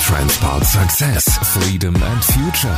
Transport Success, Freedom and Future.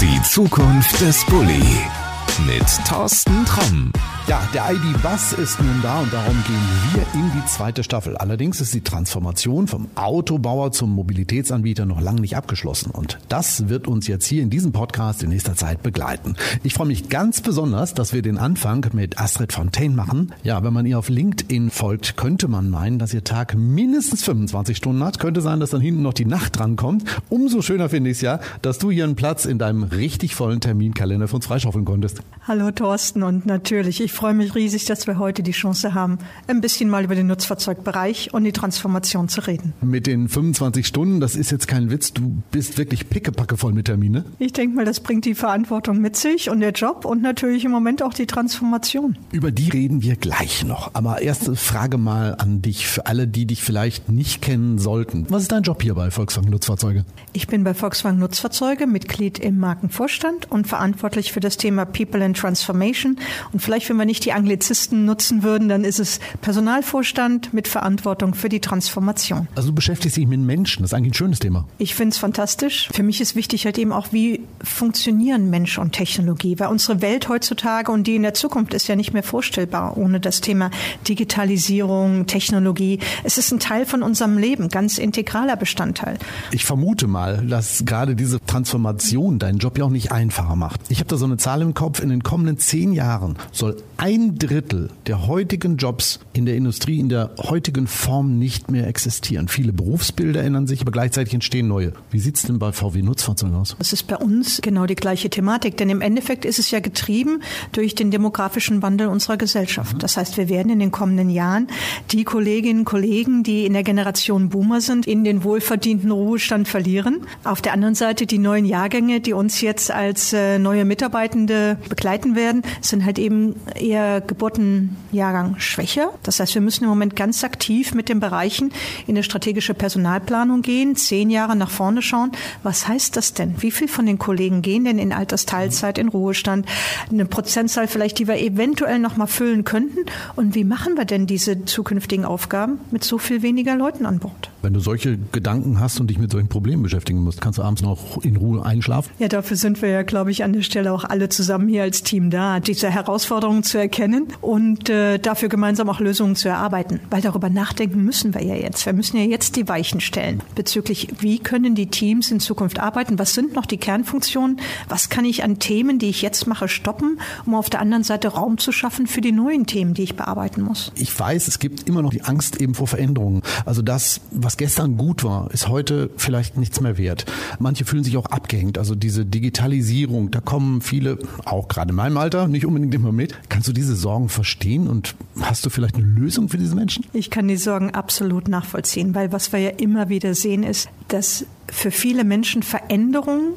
Die Zukunft des Bulli. Mit Thorsten Tromm. Ja, der ID-Bus ist nun da und darum gehen wir in die zweite Staffel. Allerdings ist die Transformation vom Autobauer zum Mobilitätsanbieter noch lange nicht abgeschlossen und das wird uns jetzt hier in diesem Podcast in nächster Zeit begleiten. Ich freue mich ganz besonders, dass wir den Anfang mit Astrid Fontaine machen. Ja, wenn man ihr auf LinkedIn folgt, könnte man meinen, dass ihr Tag mindestens 25 Stunden hat. Könnte sein, dass dann hinten noch die Nacht drankommt. Umso schöner finde ich es ja, dass du hier einen Platz in deinem richtig vollen Terminkalender für uns freischaufeln konntest. Hallo Thorsten und natürlich, ich freue mich riesig, dass wir heute die Chance haben, ein bisschen mal über den Nutzfahrzeugbereich und die Transformation zu reden. Mit den 25 Stunden, das ist jetzt kein Witz, du bist wirklich pickepacke voll mit Termine. Ich denke mal, das bringt die Verantwortung mit sich und der Job und natürlich im Moment auch die Transformation. Über die reden wir gleich noch. Aber erste Frage mal an dich, für alle, die dich vielleicht nicht kennen sollten. Was ist dein Job hier bei Volkswagen Nutzfahrzeuge? Ich bin bei Volkswagen Nutzfahrzeuge Mitglied im Markenvorstand und verantwortlich für das Thema People and Transformation. Und vielleicht, wenn wir nicht die Anglizisten nutzen würden, dann ist es Personalvorstand mit Verantwortung für die Transformation. Also du beschäftigst dich mit Menschen, das ist eigentlich ein schönes Thema. Ich finde es fantastisch. Für mich ist wichtig halt eben auch, wie funktionieren Mensch und Technologie, weil unsere Welt heutzutage und die in der Zukunft ist ja nicht mehr vorstellbar ohne das Thema Digitalisierung, Technologie. Es ist ein Teil von unserem Leben, ganz integraler Bestandteil. Ich vermute mal, dass gerade diese Transformation deinen Job ja auch nicht einfacher macht. Ich habe da so eine Zahl im Kopf, in den kommenden zehn Jahren soll ein Drittel der heutigen Jobs in der Industrie in der heutigen Form nicht mehr existieren. Viele Berufsbilder ändern sich, aber gleichzeitig entstehen neue. Wie sieht es denn bei VW Nutzfahrzeugen aus? Das ist bei uns genau die gleiche Thematik, denn im Endeffekt ist es ja getrieben durch den demografischen Wandel unserer Gesellschaft. Das heißt, wir werden in den kommenden Jahren die Kolleginnen und Kollegen, die in der Generation Boomer sind, in den wohlverdienten Ruhestand verlieren. Auf der anderen Seite die neuen Jahrgänge, die uns jetzt als äh, neue Mitarbeitende begleiten werden, sind halt eben eher Geburtenjahrgang schwächer. Das heißt, wir müssen im Moment ganz aktiv mit den Bereichen in eine strategische Personalplanung gehen, zehn Jahre nach vorne schauen. Was heißt das denn? Wie viel von den Kollegen gehen denn in Altersteilzeit, in Ruhestand? Eine Prozentzahl vielleicht, die wir eventuell noch mal füllen könnten. Und wie machen wir denn diese zukünftigen Aufgaben mit so viel weniger Leuten an Bord? Wenn du solche Gedanken hast und dich mit solchen Problemen beschäftigen musst, kannst du abends noch in Ruhe einschlafen? Ja, dafür sind wir ja, glaube ich, an der Stelle auch alle zusammen hier als Team da, diese Herausforderungen zu erkennen und äh, dafür gemeinsam auch Lösungen zu erarbeiten. Weil darüber nachdenken müssen wir ja jetzt. Wir müssen ja jetzt die Weichen stellen bezüglich, wie können die Teams in Zukunft arbeiten? Was sind noch die Kernfunktionen? Was kann ich an Themen, die ich jetzt mache, stoppen, um auf der anderen Seite Raum zu schaffen für die neuen Themen, die ich bearbeiten muss? Ich weiß, es gibt immer noch die Angst eben vor Veränderungen. Also das, was gestern gut war, ist heute vielleicht nichts mehr wert. Manche fühlen sich auch abgehängt. Also diese Digitalisierung, da kommen viele, auch gerade in meinem Alter, nicht unbedingt immer mit. Kannst du diese Sorgen verstehen und hast du vielleicht eine Lösung für diese Menschen? Ich kann die Sorgen absolut nachvollziehen, weil was wir ja immer wieder sehen, ist, dass für viele Menschen Veränderung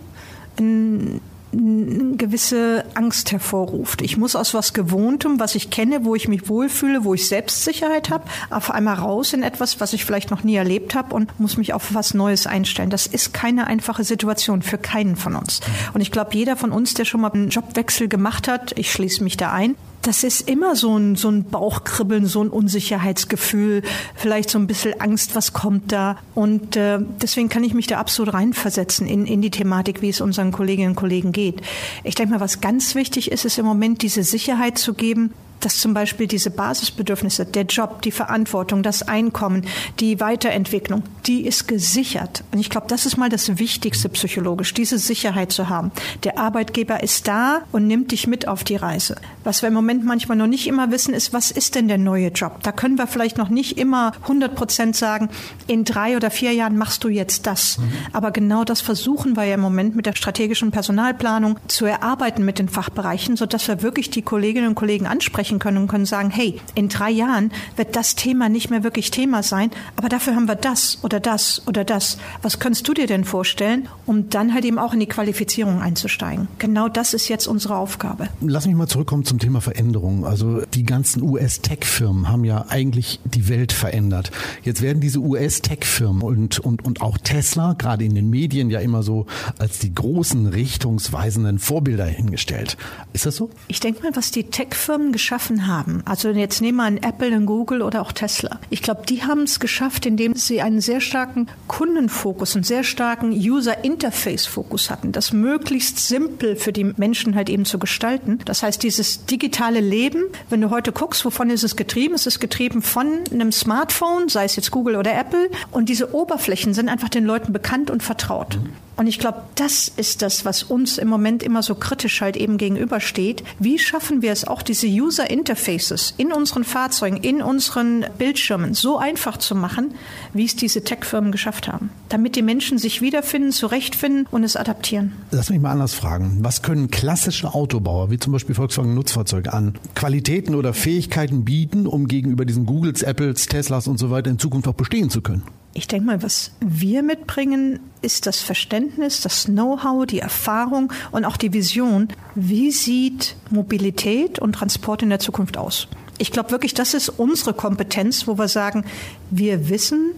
ein eine gewisse Angst hervorruft. Ich muss aus was Gewohntem, was ich kenne, wo ich mich wohlfühle, wo ich Selbstsicherheit habe, auf einmal raus in etwas, was ich vielleicht noch nie erlebt habe und muss mich auf was Neues einstellen. Das ist keine einfache Situation für keinen von uns. Und ich glaube, jeder von uns, der schon mal einen Jobwechsel gemacht hat, ich schließe mich da ein, das ist immer so ein, so ein Bauchkribbeln, so ein Unsicherheitsgefühl, vielleicht so ein bisschen Angst, was kommt da. Und äh, deswegen kann ich mich da absolut reinversetzen in, in die Thematik, wie es unseren Kolleginnen und Kollegen geht. Ich denke mal, was ganz wichtig ist, ist im Moment diese Sicherheit zu geben, dass zum Beispiel diese Basisbedürfnisse, der Job, die Verantwortung, das Einkommen, die Weiterentwicklung, die ist gesichert. Und ich glaube, das ist mal das Wichtigste psychologisch, diese Sicherheit zu haben. Der Arbeitgeber ist da und nimmt dich mit auf die Reise. Was wir im Moment manchmal noch nicht immer wissen, ist, was ist denn der neue Job? Da können wir vielleicht noch nicht immer 100 Prozent sagen, in drei oder vier Jahren machst du jetzt das. Mhm. Aber genau das versuchen wir ja im Moment mit der strategischen Personalplanung zu erarbeiten mit den Fachbereichen, sodass wir wirklich die Kolleginnen und Kollegen ansprechen können und können sagen, hey, in drei Jahren wird das Thema nicht mehr wirklich Thema sein, aber dafür haben wir das oder das oder das. Was könntest du dir denn vorstellen, um dann halt eben auch in die Qualifizierung einzusteigen? Genau das ist jetzt unsere Aufgabe. Lass mich mal zurückkommen zum Thema Veränderung. Also die ganzen US-Tech-Firmen haben ja eigentlich die Welt verändert. Jetzt werden diese US-Tech-Firmen und, und, und auch Tesla, gerade in den Medien ja immer so als die großen richtungsweisenden Vorbilder hingestellt. Ist das so? Ich denke mal, was die Tech-Firmen geschafft geschaffen haben, also jetzt nehmen wir einen Apple, einen Google oder auch Tesla. Ich glaube, die haben es geschafft, indem sie einen sehr starken Kundenfokus, einen sehr starken User-Interface-Fokus hatten, das möglichst simpel für die Menschen halt eben zu gestalten. Das heißt, dieses digitale Leben, wenn du heute guckst, wovon ist es getrieben? Es ist getrieben von einem Smartphone, sei es jetzt Google oder Apple. Und diese Oberflächen sind einfach den Leuten bekannt und vertraut. Und ich glaube, das ist das, was uns im Moment immer so kritisch halt eben gegenübersteht. Wie schaffen wir es auch, diese User Interfaces in unseren Fahrzeugen, in unseren Bildschirmen so einfach zu machen, wie es diese Tech-Firmen geschafft haben, damit die Menschen sich wiederfinden, zurechtfinden und es adaptieren? Lass mich mal anders fragen. Was können klassische Autobauer, wie zum Beispiel Volkswagen Nutzfahrzeuge, an Qualitäten oder Fähigkeiten bieten, um gegenüber diesen Googles, Apples, Teslas und so weiter in Zukunft auch bestehen zu können? Ich denke mal, was wir mitbringen, ist das Verständnis, das Know-how, die Erfahrung und auch die Vision. Wie sieht Mobilität und Transport in der Zukunft aus? Ich glaube wirklich, das ist unsere Kompetenz, wo wir sagen, wir wissen,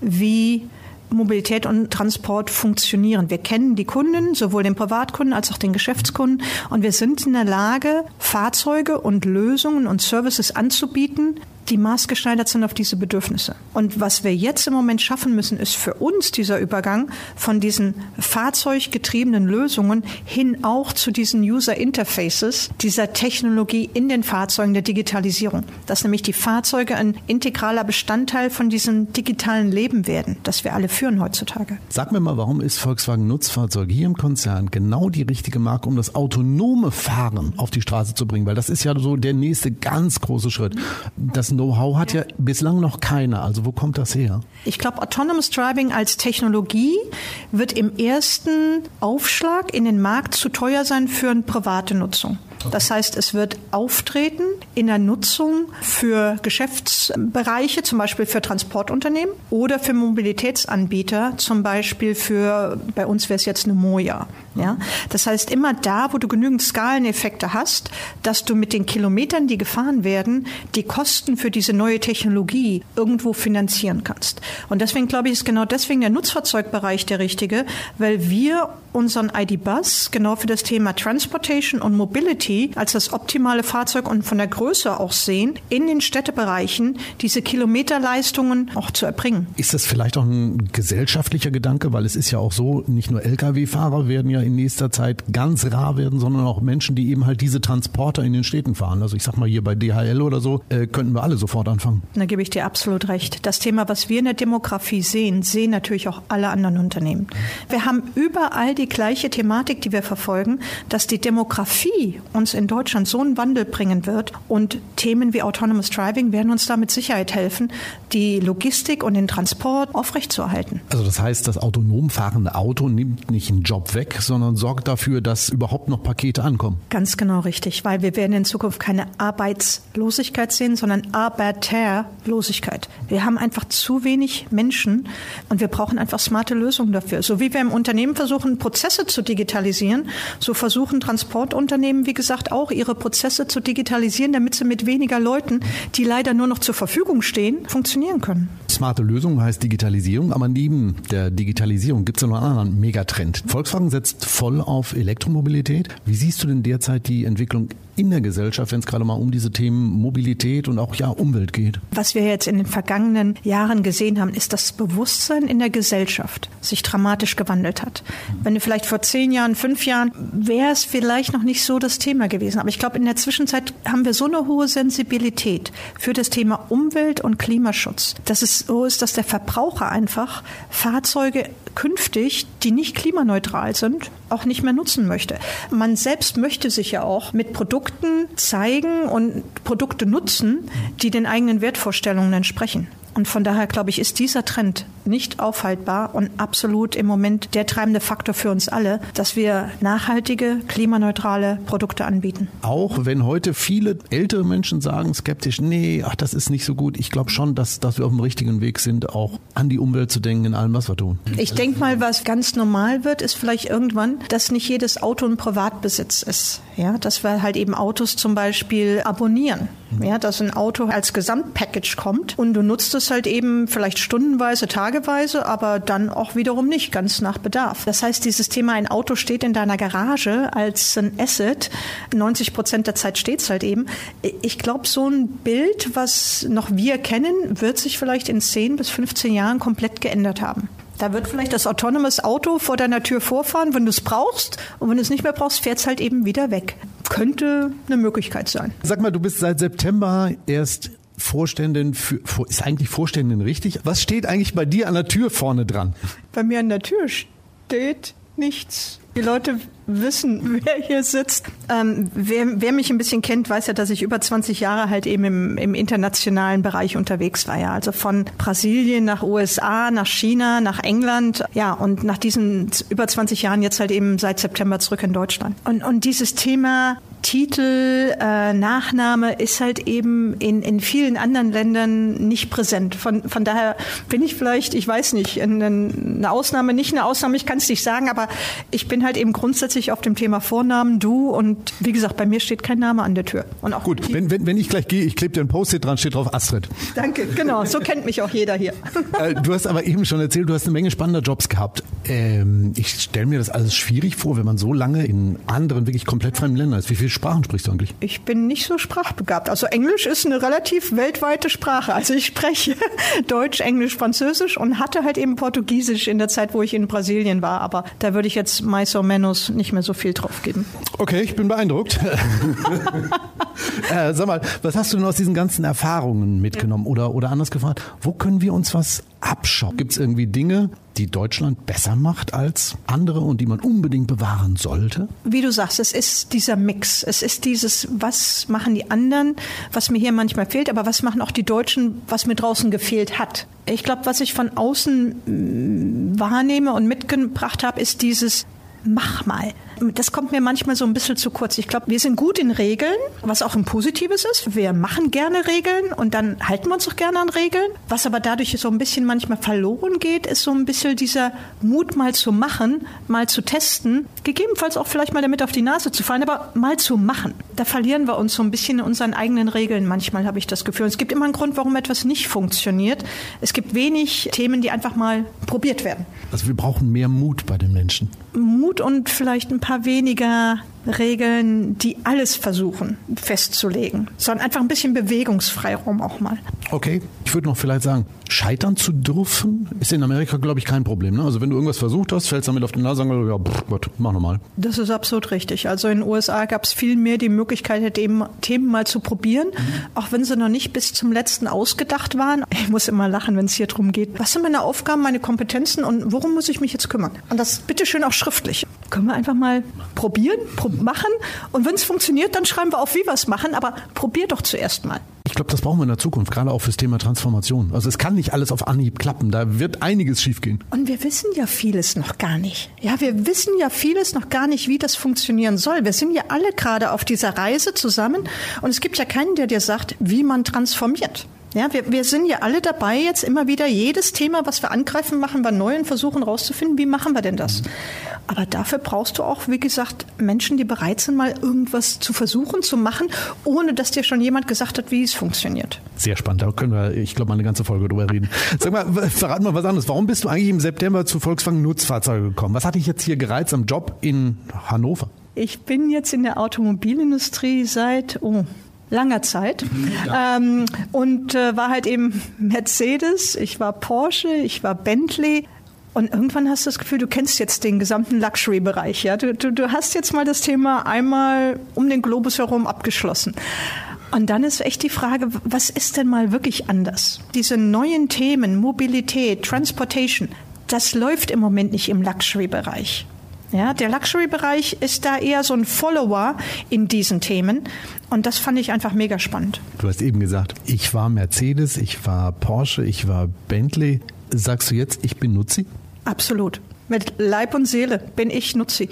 wie Mobilität und Transport funktionieren. Wir kennen die Kunden, sowohl den Privatkunden als auch den Geschäftskunden, und wir sind in der Lage, Fahrzeuge und Lösungen und Services anzubieten, die maßgeschneidert sind auf diese Bedürfnisse. Und was wir jetzt im Moment schaffen müssen, ist für uns dieser Übergang von diesen fahrzeuggetriebenen Lösungen hin auch zu diesen User Interfaces, dieser Technologie in den Fahrzeugen der Digitalisierung. Dass nämlich die Fahrzeuge ein integraler Bestandteil von diesem digitalen Leben werden, das wir alle führen heutzutage. Sag mir mal, warum ist Volkswagen Nutzfahrzeug hier im Konzern genau die richtige Marke, um das autonome Fahren auf die Straße zu bringen? Weil das ist ja so der nächste ganz große Schritt. Das Know-how hat ja. ja bislang noch keiner. Also wo kommt das her? Ich glaube, Autonomous Driving als Technologie wird im ersten Aufschlag in den Markt zu teuer sein für eine private Nutzung. Das heißt, es wird auftreten in der Nutzung für Geschäftsbereiche, zum Beispiel für Transportunternehmen oder für Mobilitätsanbieter, zum Beispiel für, bei uns wäre es jetzt eine Moja. Ja? Das heißt, immer da, wo du genügend Skaleneffekte hast, dass du mit den Kilometern, die gefahren werden, die Kosten für diese neue Technologie irgendwo finanzieren kannst. Und deswegen glaube ich, ist genau deswegen der Nutzfahrzeugbereich der richtige, weil wir unseren ID-Bus genau für das Thema Transportation und Mobility als das optimale Fahrzeug und von der Größe auch sehen, in den Städtebereichen diese Kilometerleistungen auch zu erbringen. Ist das vielleicht auch ein gesellschaftlicher Gedanke, weil es ist ja auch so, nicht nur Lkw-Fahrer werden ja in nächster Zeit ganz rar werden, sondern auch Menschen, die eben halt diese Transporter in den Städten fahren. Also ich sag mal hier bei DHL oder so, äh, könnten wir alle sofort anfangen. Da gebe ich dir absolut recht. Das Thema, was wir in der Demografie sehen, sehen natürlich auch alle anderen Unternehmen. Wir haben überall die gleiche Thematik, die wir verfolgen, dass die Demografie uns in Deutschland so einen Wandel bringen wird und Themen wie Autonomous Driving werden uns da mit Sicherheit helfen, die Logistik und den Transport aufrechtzuerhalten. Also das heißt, das autonom fahrende Auto nimmt nicht einen Job weg, sondern sorgt dafür, dass überhaupt noch Pakete ankommen. Ganz genau richtig, weil wir werden in Zukunft keine Arbeitslosigkeit sehen, sondern Arbeiterlosigkeit. Wir haben einfach zu wenig Menschen und wir brauchen einfach smarte Lösungen dafür. So wie wir im Unternehmen versuchen, Prozesse zu digitalisieren, so versuchen Transportunternehmen, wie gesagt, auch ihre Prozesse zu digitalisieren, damit sie mit weniger Leuten, die leider nur noch zur Verfügung stehen, funktionieren können. Smarte Lösung heißt Digitalisierung, aber neben der Digitalisierung gibt es noch einen anderen Megatrend. Volkswagen setzt voll auf Elektromobilität. Wie siehst du denn derzeit die Entwicklung in der Gesellschaft, wenn es gerade mal um diese Themen Mobilität und auch ja Umwelt geht? Was wir jetzt in den vergangenen Jahren gesehen haben, ist, dass das Bewusstsein in der Gesellschaft sich dramatisch gewandelt hat. Wenn du vielleicht vor zehn Jahren, fünf Jahren, wäre es vielleicht noch nicht so das Thema gewesen. Aber ich glaube, in der Zwischenzeit haben wir so eine hohe Sensibilität für das Thema Umwelt und Klimaschutz, dass es so ist, dass der Verbraucher einfach Fahrzeuge künftig, die nicht klimaneutral sind, auch nicht mehr nutzen möchte. Man selbst möchte sich ja auch mit Produkten zeigen und Produkte nutzen, die den eigenen Wertvorstellungen entsprechen. Und von daher, glaube ich, ist dieser Trend nicht aufhaltbar und absolut im Moment der treibende Faktor für uns alle, dass wir nachhaltige, klimaneutrale Produkte anbieten. Auch wenn heute viele ältere Menschen sagen skeptisch, nee, ach, das ist nicht so gut. Ich glaube schon, dass, dass wir auf dem richtigen Weg sind, auch an die Umwelt zu denken in allem, was wir tun. Ich denke mal, was ganz normal wird, ist vielleicht irgendwann, dass nicht jedes Auto ein Privatbesitz ist. Ja, dass wir halt eben Autos zum Beispiel abonnieren. Ja, dass ein Auto als Gesamtpackage kommt und du nutzt es halt eben vielleicht stundenweise, tageweise tageweise, aber dann auch wiederum nicht, ganz nach Bedarf. Das heißt, dieses Thema, ein Auto steht in deiner Garage als ein Asset, 90 Prozent der Zeit steht es halt eben. Ich glaube, so ein Bild, was noch wir kennen, wird sich vielleicht in 10 bis 15 Jahren komplett geändert haben. Da wird vielleicht das autonomes Auto vor deiner Tür vorfahren, wenn du es brauchst. Und wenn du es nicht mehr brauchst, fährt es halt eben wieder weg. Könnte eine Möglichkeit sein. Sag mal, du bist seit September erst Vorständin für, ist eigentlich Vorständin richtig? Was steht eigentlich bei dir an der Tür vorne dran? Bei mir an der Tür steht nichts. Die Leute wissen, wer hier sitzt. Ähm, wer, wer, mich ein bisschen kennt, weiß ja, dass ich über 20 Jahre halt eben im, im, internationalen Bereich unterwegs war. Ja. Also von Brasilien nach USA, nach China, nach England. Ja, und nach diesen über 20 Jahren jetzt halt eben seit September zurück in Deutschland. Und, und dieses Thema Titel, äh, Nachname ist halt eben in, in vielen anderen Ländern nicht präsent. Von, von daher bin ich vielleicht, ich weiß nicht, eine Ausnahme, nicht eine Ausnahme, ich kann es nicht sagen, aber ich bin halt eben grundsätzlich auf dem Thema Vornamen, du und wie gesagt, bei mir steht kein Name an der Tür. Und auch Gut, wenn, wenn, wenn ich gleich gehe, ich klebe dir ein Post-it dran, steht drauf Astrid. Danke, genau, so kennt mich auch jeder hier. Äh, du hast aber eben schon erzählt, du hast eine Menge spannender Jobs gehabt. Ähm, ich stelle mir das alles schwierig vor, wenn man so lange in anderen, wirklich komplett fremden Ländern ist. Wie viele Sprachen sprichst du eigentlich? Ich bin nicht so sprachbegabt. Also Englisch ist eine relativ weltweite Sprache. Also ich spreche Deutsch, Englisch, Französisch und hatte halt eben Portugiesisch in der Zeit, wo ich in Brasilien war. Aber da würde ich jetzt mais o menos nicht mehr so viel drauf geben. Okay, ich bin beeindruckt. äh, sag mal, was hast du denn aus diesen ganzen Erfahrungen mitgenommen? Oder, oder anders gefragt, wo können wir uns was abschauen? Gibt es irgendwie Dinge, die Deutschland besser macht als andere und die man unbedingt bewahren sollte? Wie du sagst, es ist dieser Mix. Es ist dieses, was machen die anderen, was mir hier manchmal fehlt, aber was machen auch die Deutschen, was mir draußen gefehlt hat. Ich glaube, was ich von außen mm, wahrnehme und mitgebracht habe, ist dieses Mach mal das kommt mir manchmal so ein bisschen zu kurz. Ich glaube, wir sind gut in Regeln, was auch ein Positives ist. Wir machen gerne Regeln und dann halten wir uns auch gerne an Regeln. Was aber dadurch so ein bisschen manchmal verloren geht, ist so ein bisschen dieser Mut mal zu machen, mal zu testen, gegebenenfalls auch vielleicht mal damit auf die Nase zu fallen, aber mal zu machen. Da verlieren wir uns so ein bisschen in unseren eigenen Regeln. Manchmal habe ich das Gefühl. Und es gibt immer einen Grund, warum etwas nicht funktioniert. Es gibt wenig Themen, die einfach mal probiert werden. Also wir brauchen mehr Mut bei den Menschen. Mut und vielleicht ein paar weniger Regeln, die alles versuchen festzulegen, sondern einfach ein bisschen Bewegungsfreiraum auch mal. Okay, ich würde noch vielleicht sagen, scheitern zu dürfen ist in Amerika, glaube ich, kein Problem. Ne? Also wenn du irgendwas versucht hast, fällst du damit auf den Nase, ja, pff, Gott, mach nochmal. Das ist absolut richtig. Also in den USA gab es viel mehr die Möglichkeit, eben Themen mal zu probieren, mhm. auch wenn sie noch nicht bis zum letzten ausgedacht waren. Ich muss immer lachen, wenn es hier darum geht, was sind meine Aufgaben, meine Kompetenzen und worum muss ich mich jetzt kümmern? Und das bitteschön auch schriftlich. Können wir einfach mal probieren, probieren machen. Und wenn es funktioniert, dann schreiben wir auf, wie wir es machen. Aber probier doch zuerst mal. Ich glaube, das brauchen wir in der Zukunft, gerade auch fürs Thema Transformation. Also es kann nicht alles auf Anhieb klappen, da wird einiges schiefgehen. Und wir wissen ja vieles noch gar nicht. Ja, wir wissen ja vieles noch gar nicht, wie das funktionieren soll. Wir sind ja alle gerade auf dieser Reise zusammen und es gibt ja keinen, der dir sagt, wie man transformiert. Ja, wir, wir sind ja alle dabei, jetzt immer wieder jedes Thema, was wir angreifen, machen wir neu und versuchen rauszufinden, wie machen wir denn das? Aber dafür brauchst du auch, wie gesagt, Menschen, die bereit sind, mal irgendwas zu versuchen, zu machen, ohne dass dir schon jemand gesagt hat, wie es funktioniert. Sehr spannend, da können wir, ich glaube, mal eine ganze Folge drüber reden. Sag mal, verrat mal was anderes. Warum bist du eigentlich im September zu Volkswagen Nutzfahrzeuge gekommen? Was hat dich jetzt hier gereizt am Job in Hannover? Ich bin jetzt in der Automobilindustrie seit, oh, langer Zeit. Ja. Ähm, und äh, war halt eben Mercedes, ich war Porsche, ich war Bentley. Und irgendwann hast du das Gefühl, du kennst jetzt den gesamten Luxury-Bereich. Ja? Du, du, du hast jetzt mal das Thema einmal um den Globus herum abgeschlossen. Und dann ist echt die Frage, was ist denn mal wirklich anders? Diese neuen Themen, Mobilität, Transportation, das läuft im Moment nicht im Luxury-Bereich. Ja, der Luxury-Bereich ist da eher so ein Follower in diesen Themen. Und das fand ich einfach mega spannend. Du hast eben gesagt, ich war Mercedes, ich war Porsche, ich war Bentley. Sagst du jetzt, ich bin Nutzi? Absolut. Mit Leib und Seele bin ich Nutzi.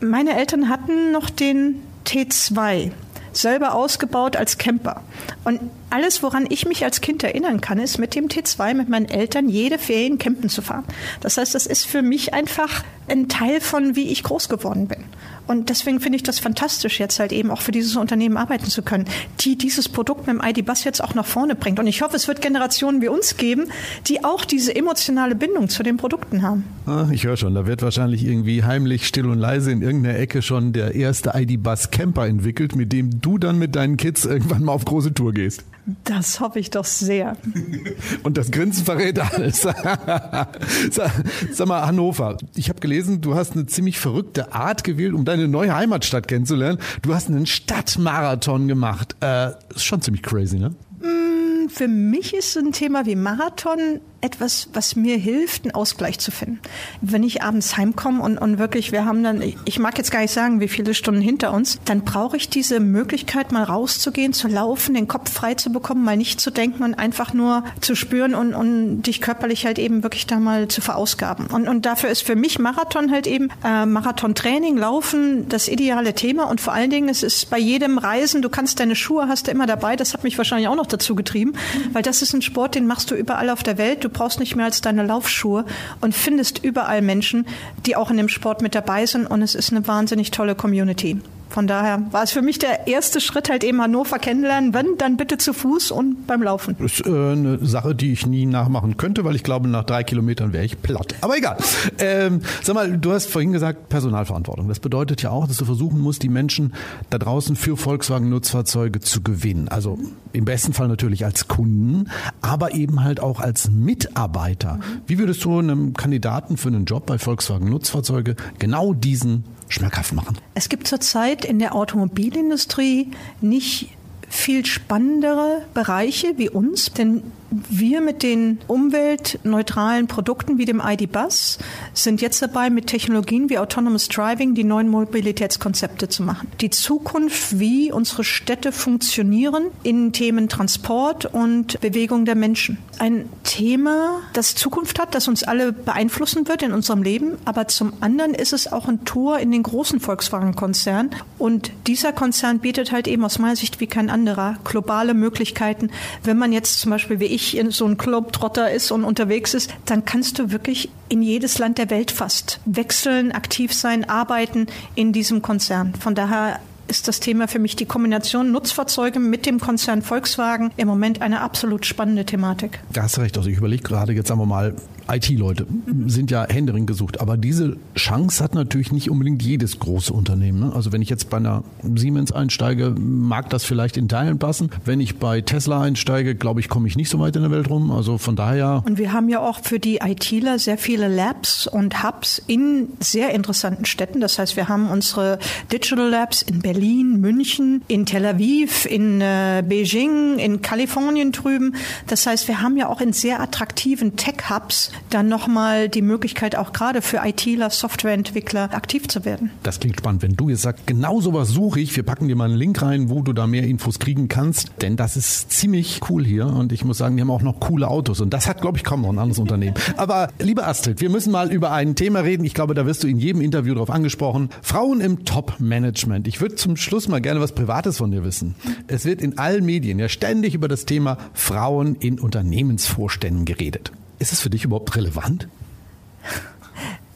Meine Eltern hatten noch den T2 selber ausgebaut als Camper. Und alles, woran ich mich als Kind erinnern kann, ist mit dem T2 mit meinen Eltern jede Ferien campen zu fahren. Das heißt, das ist für mich einfach ein Teil von, wie ich groß geworden bin. Und deswegen finde ich das fantastisch, jetzt halt eben auch für dieses Unternehmen arbeiten zu können, die dieses Produkt mit dem ID-Bus jetzt auch nach vorne bringt. Und ich hoffe, es wird Generationen wie uns geben, die auch diese emotionale Bindung zu den Produkten haben. Ah, ich höre schon, da wird wahrscheinlich irgendwie heimlich, still und leise in irgendeiner Ecke schon der erste ID-Bus Camper entwickelt, mit dem du dann mit deinen Kids irgendwann mal auf große Tour gehst. Das hoffe ich doch sehr. Und das Grinsen verrät alles. Sag mal, Hannover. Ich habe gelesen, du hast eine ziemlich verrückte Art gewählt, um deine neue Heimatstadt kennenzulernen. Du hast einen Stadtmarathon gemacht. Äh, ist schon ziemlich crazy, ne? Mm, für mich ist ein Thema wie Marathon etwas, was mir hilft, einen Ausgleich zu finden. Wenn ich abends heimkomme und, und wirklich, wir haben dann, ich mag jetzt gar nicht sagen, wie viele Stunden hinter uns, dann brauche ich diese Möglichkeit, mal rauszugehen, zu laufen, den Kopf frei zu bekommen, mal nicht zu denken und einfach nur zu spüren und, und dich körperlich halt eben wirklich da mal zu verausgaben. Und, und dafür ist für mich Marathon halt eben äh, Marathon-Training, Laufen das ideale Thema und vor allen Dingen, es ist bei jedem Reisen, du kannst deine Schuhe, hast du immer dabei, das hat mich wahrscheinlich auch noch dazu getrieben, weil das ist ein Sport, den machst du überall auf der Welt. Du brauchst nicht mehr als deine Laufschuhe und findest überall Menschen, die auch in dem Sport mit dabei sind und es ist eine wahnsinnig tolle Community. Von daher war es für mich der erste Schritt, halt eben Hannover kennenlernen. Wenn, dann bitte zu Fuß und beim Laufen. Das ist äh, eine Sache, die ich nie nachmachen könnte, weil ich glaube, nach drei Kilometern wäre ich platt. Aber egal. Ähm, sag mal, du hast vorhin gesagt, Personalverantwortung. Das bedeutet ja auch, dass du versuchen musst, die Menschen da draußen für Volkswagen-Nutzfahrzeuge zu gewinnen. Also im besten Fall natürlich als Kunden, aber eben halt auch als Mitarbeiter. Wie würdest du einem Kandidaten für einen Job bei Volkswagen-Nutzfahrzeuge genau diesen schmackhaft machen? Es gibt zurzeit in der Automobilindustrie nicht viel spannendere Bereiche wie uns, denn wir mit den umweltneutralen Produkten wie dem ID-Bus sind jetzt dabei, mit Technologien wie Autonomous Driving die neuen Mobilitätskonzepte zu machen. Die Zukunft, wie unsere Städte funktionieren in Themen Transport und Bewegung der Menschen. Ein Thema, das Zukunft hat, das uns alle beeinflussen wird in unserem Leben, aber zum anderen ist es auch ein Tor in den großen Volkswagen-Konzern und dieser Konzern bietet halt eben aus meiner Sicht wie kein anderer globale Möglichkeiten, wenn man jetzt zum Beispiel wie ich ich so ein Globetrotter ist und unterwegs ist, dann kannst du wirklich in jedes Land der Welt fast wechseln, aktiv sein, arbeiten in diesem Konzern. Von daher ist das Thema für mich die Kombination Nutzfahrzeuge mit dem Konzern Volkswagen im Moment eine absolut spannende Thematik. Da hast du recht. Also ich überlege gerade, jetzt sagen wir mal, IT-Leute sind ja händeringend gesucht. Aber diese Chance hat natürlich nicht unbedingt jedes große Unternehmen. Ne? Also wenn ich jetzt bei einer Siemens einsteige, mag das vielleicht in Teilen passen. Wenn ich bei Tesla einsteige, glaube ich, komme ich nicht so weit in der Welt rum. Also von daher. Und wir haben ja auch für die ITler sehr viele Labs und Hubs in sehr interessanten Städten. Das heißt, wir haben unsere Digital Labs in Berlin, München, in Tel Aviv, in äh, Beijing, in Kalifornien drüben. Das heißt, wir haben ja auch in sehr attraktiven Tech-Hubs dann nochmal die Möglichkeit auch gerade für ITler, Softwareentwickler aktiv zu werden. Das klingt spannend. Wenn du jetzt sagst, genau sowas suche ich, wir packen dir mal einen Link rein, wo du da mehr Infos kriegen kannst, denn das ist ziemlich cool hier und ich muss sagen, die haben auch noch coole Autos und das hat, glaube ich, kaum noch ein anderes Unternehmen. Aber liebe Astrid, wir müssen mal über ein Thema reden. Ich glaube, da wirst du in jedem Interview darauf angesprochen. Frauen im Top-Management. Ich würde zum Schluss mal gerne was Privates von dir wissen. Es wird in allen Medien ja ständig über das Thema Frauen in Unternehmensvorständen geredet. Ist es für dich überhaupt relevant?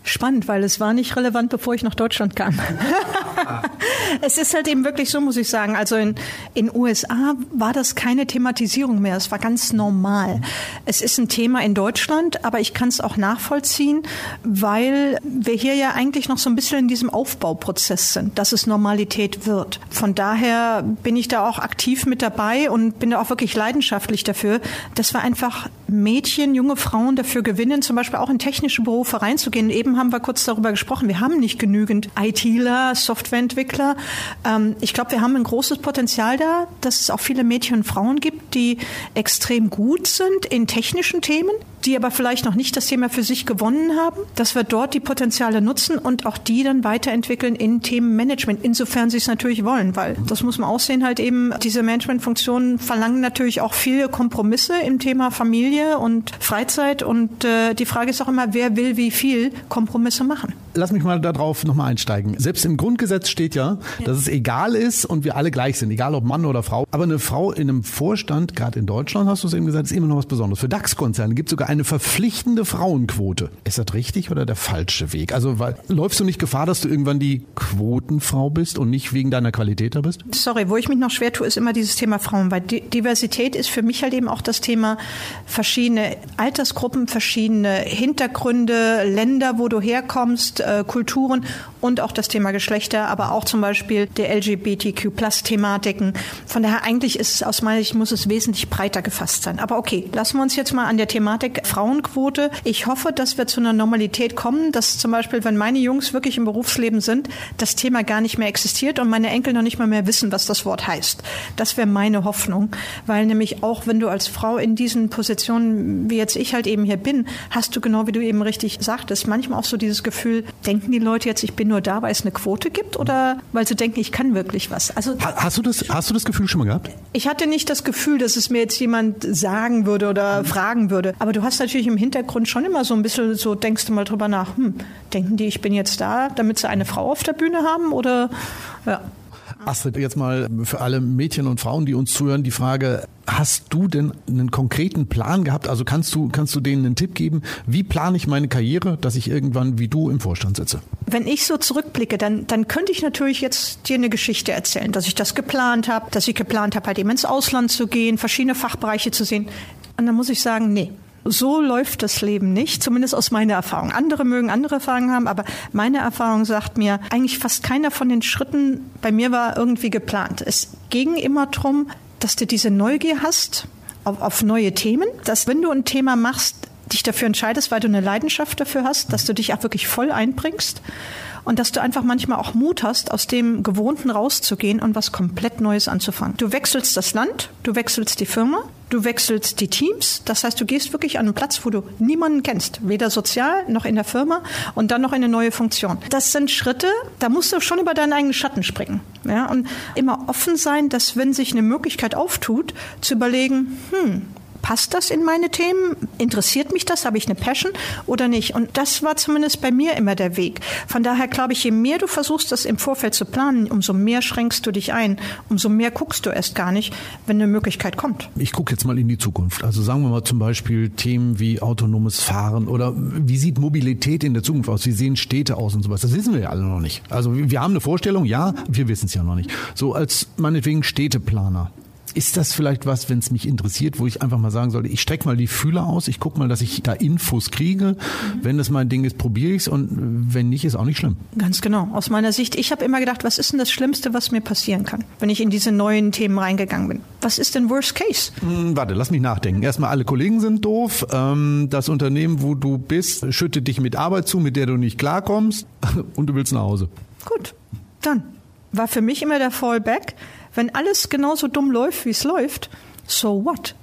Spannend, weil es war nicht relevant, bevor ich nach Deutschland kam. es ist halt eben wirklich so, muss ich sagen. Also in in USA war das keine Thematisierung mehr. Es war ganz normal. Es ist ein Thema in Deutschland, aber ich kann es auch nachvollziehen, weil wir hier ja eigentlich noch so ein bisschen in diesem Aufbauprozess sind, dass es Normalität wird. Von daher bin ich da auch aktiv mit dabei und bin da auch wirklich leidenschaftlich dafür, dass wir einfach Mädchen, junge Frauen dafür gewinnen, zum Beispiel auch in technische Berufe reinzugehen. Eben haben wir kurz darüber gesprochen. Wir haben nicht genügend ITler, Softwareentwickler. Ähm, ich glaube, wir haben ein großes Potenzial da, dass es auch viele Mädchen und Frauen gibt, die extrem gut sind in technischen Themen, die aber vielleicht noch nicht das Thema für sich gewonnen haben, dass wir dort die Potenziale nutzen und auch die dann weiterentwickeln in Themenmanagement, insofern sie es natürlich wollen, weil das muss man auch sehen, halt eben diese Managementfunktionen verlangen natürlich auch viele Kompromisse im Thema Familie und Freizeit und äh, die Frage ist auch immer, wer will wie viel Kompromisse machen. Lass mich mal darauf nochmal einsteigen. Selbst im Grundgesetz steht ja, ja, dass es egal ist und wir alle gleich sind, egal ob Mann oder Frau. Aber eine Frau in einem Vorstand, gerade in Deutschland hast du es eben gesagt, ist immer noch was Besonderes. Für DAX-Konzerne gibt es sogar eine verpflichtende Frauenquote. Ist das richtig oder der falsche Weg? Also weil, läufst du nicht Gefahr, dass du irgendwann die Quotenfrau bist und nicht wegen deiner Qualität da bist? Sorry, wo ich mich noch schwer tue, ist immer dieses Thema Frauen, weil Diversität ist für mich halt eben auch das Thema verschiedene Altersgruppen, verschiedene Hintergründe, Länder, wo du herkommst, äh, Kulturen und auch das Thema Geschlechter, aber auch zum Beispiel der LGBTQ-Plus-Thematiken. Von daher eigentlich ist es aus meiner Sicht muss es wesentlich breiter gefasst sein. Aber okay, lassen wir uns jetzt mal an der Thematik Frauenquote. Ich hoffe, dass wir zu einer Normalität kommen, dass zum Beispiel, wenn meine Jungs wirklich im Berufsleben sind, das Thema gar nicht mehr existiert und meine Enkel noch nicht mal mehr wissen, was das Wort heißt. Das wäre meine Hoffnung, weil nämlich auch wenn du als Frau in diesen Positionen, wie jetzt ich halt eben hier bin, hast du genau wie du eben richtig sagtest, manchmal auch so dieses Gefühl, denken die Leute jetzt, ich bin nur da, weil es eine Quote gibt oder weil sie denken, ich kann wirklich was. Also hast du das, hast du das Gefühl schon mal gehabt? Ich hatte nicht das Gefühl, dass es mir jetzt jemand sagen würde oder fragen würde. Aber du hast natürlich im Hintergrund schon immer so ein bisschen so, denkst du mal drüber nach, hm, denken die, ich bin jetzt da, damit sie eine Frau auf der Bühne haben oder ja. Astrid, jetzt mal für alle Mädchen und Frauen, die uns zuhören, die Frage, hast du denn einen konkreten Plan gehabt? Also kannst du, kannst du denen einen Tipp geben? Wie plane ich meine Karriere, dass ich irgendwann wie du im Vorstand sitze? Wenn ich so zurückblicke, dann, dann könnte ich natürlich jetzt dir eine Geschichte erzählen, dass ich das geplant habe, dass ich geplant habe, halt eben ins Ausland zu gehen, verschiedene Fachbereiche zu sehen. Und dann muss ich sagen, nee, so läuft das Leben nicht, zumindest aus meiner Erfahrung. Andere mögen andere Erfahrungen haben, aber meine Erfahrung sagt mir, eigentlich fast keiner von den Schritten bei mir war irgendwie geplant. Es ging immer darum, dass du diese Neugier hast auf, auf neue Themen, dass wenn du ein Thema machst, dich dafür entscheidest, weil du eine Leidenschaft dafür hast, dass du dich auch wirklich voll einbringst und dass du einfach manchmal auch Mut hast, aus dem Gewohnten rauszugehen und was komplett Neues anzufangen. Du wechselst das Land, du wechselst die Firma, du wechselst die Teams. Das heißt, du gehst wirklich an einen Platz, wo du niemanden kennst, weder sozial noch in der Firma und dann noch in eine neue Funktion. Das sind Schritte, da musst du schon über deinen eigenen Schatten springen. Ja, und immer offen sein, dass wenn sich eine Möglichkeit auftut, zu überlegen, hm, passt das in meine Themen? Interessiert mich das? Habe ich eine Passion oder nicht? Und das war zumindest bei mir immer der Weg. Von daher glaube ich, je mehr du versuchst, das im Vorfeld zu planen, umso mehr schränkst du dich ein, umso mehr guckst du erst gar nicht, wenn eine Möglichkeit kommt. Ich gucke jetzt mal in die Zukunft. Also sagen wir mal zum Beispiel Themen wie autonomes Fahren oder wie sieht Mobilität in der Zukunft aus? Wie sehen Städte aus und sowas? Das wissen wir ja alle noch nicht. Also wir haben eine Vorstellung, ja, wir wissen es ja noch nicht. So als meinetwegen Städteplaner. Ist das vielleicht was, wenn es mich interessiert, wo ich einfach mal sagen sollte, ich strecke mal die Fühler aus, ich gucke mal, dass ich da Infos kriege. Mhm. Wenn das mein Ding ist, probiere ich es und wenn nicht, ist auch nicht schlimm. Ganz genau. Aus meiner Sicht, ich habe immer gedacht, was ist denn das Schlimmste, was mir passieren kann, wenn ich in diese neuen Themen reingegangen bin? Was ist denn Worst Case? Hm, warte, lass mich nachdenken. Erstmal, alle Kollegen sind doof. Ähm, das Unternehmen, wo du bist, schüttet dich mit Arbeit zu, mit der du nicht klarkommst und du willst nach Hause. Gut, dann war für mich immer der Fallback wenn alles genauso dumm läuft, wie es läuft, so what?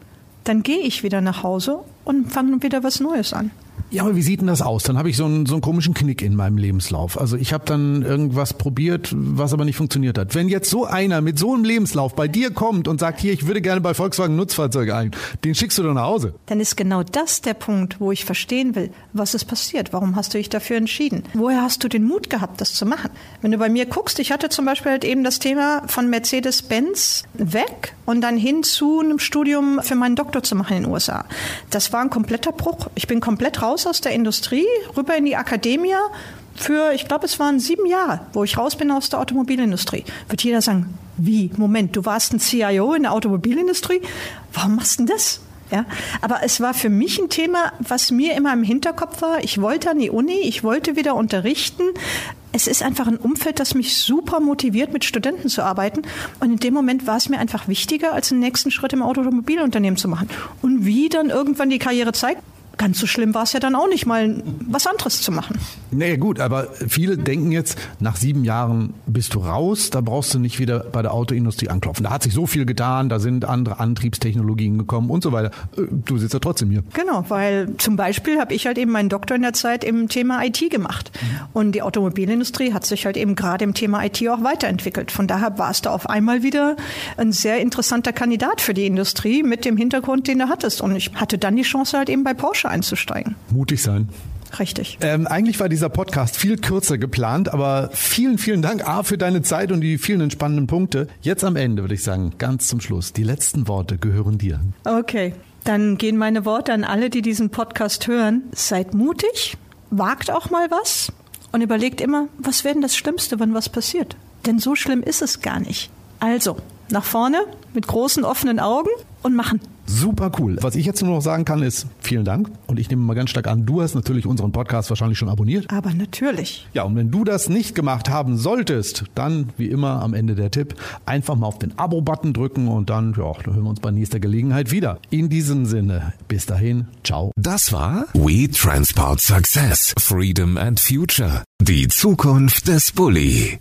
Dann gehe ich wieder nach Hause und fange wieder was Neues an. Ja, aber wie sieht denn das aus? Dann habe ich so einen, so einen komischen Knick in meinem Lebenslauf. Also ich habe dann irgendwas probiert, was aber nicht funktioniert hat. Wenn jetzt so einer mit so einem Lebenslauf bei dir kommt und sagt, hier, ich würde gerne bei Volkswagen Nutzfahrzeuge ein, den schickst du doch nach Hause. Dann ist genau das der Punkt, wo ich verstehen will, was ist passiert? Warum hast du dich dafür entschieden? Woher hast du den Mut gehabt, das zu machen? Wenn du bei mir guckst, ich hatte zum Beispiel halt eben das Thema von Mercedes-Benz weg und dann hin zu einem Studium für meinen Doktor zu machen in den USA. Das war ein kompletter Bruch. Ich bin komplett raus raus aus der Industrie, rüber in die Akademie für, ich glaube, es waren sieben Jahre, wo ich raus bin aus der Automobilindustrie. Wird jeder sagen, wie? Moment, du warst ein CIO in der Automobilindustrie? Warum machst du denn das? Ja, aber es war für mich ein Thema, was mir immer im Hinterkopf war. Ich wollte an die Uni, ich wollte wieder unterrichten. Es ist einfach ein Umfeld, das mich super motiviert, mit Studenten zu arbeiten. Und in dem Moment war es mir einfach wichtiger, als den nächsten Schritt im Automobilunternehmen zu machen. Und wie dann irgendwann die Karriere zeigt, ganz so schlimm war es ja dann auch nicht, mal was anderes zu machen. Naja gut, aber viele denken jetzt, nach sieben Jahren bist du raus, da brauchst du nicht wieder bei der Autoindustrie anklopfen. Da hat sich so viel getan, da sind andere Antriebstechnologien gekommen und so weiter. Äh, du sitzt ja trotzdem hier. Genau, weil zum Beispiel habe ich halt eben meinen Doktor in der Zeit im Thema IT gemacht. Mhm. Und die Automobilindustrie hat sich halt eben gerade im Thema IT auch weiterentwickelt. Von daher war es da auf einmal wieder ein sehr interessanter Kandidat für die Industrie mit dem Hintergrund, den du hattest. Und ich hatte dann die Chance halt eben bei Porsche einzusteigen. Mutig sein. Richtig. Ähm, eigentlich war dieser Podcast viel kürzer geplant, aber vielen, vielen Dank A für deine Zeit und die vielen entspannenden Punkte. Jetzt am Ende würde ich sagen, ganz zum Schluss, die letzten Worte gehören dir. Okay. dann gehen meine Worte an alle, die diesen Podcast hören. Seid mutig, wagt auch mal was und überlegt immer, was wäre denn das Schlimmste, wenn was passiert? Denn so schlimm ist es gar nicht. Also, nach vorne, mit großen offenen Augen und machen. Super cool. Was ich jetzt nur noch sagen kann, ist vielen Dank. Und ich nehme mal ganz stark an, du hast natürlich unseren Podcast wahrscheinlich schon abonniert. Aber natürlich. Ja, und wenn du das nicht gemacht haben solltest, dann wie immer am Ende der Tipp, einfach mal auf den Abo-Button drücken und dann, ja, dann hören wir uns bei nächster Gelegenheit wieder. In diesem Sinne, bis dahin, ciao. Das war We Transport Success, Freedom and Future. Die Zukunft des Bulli.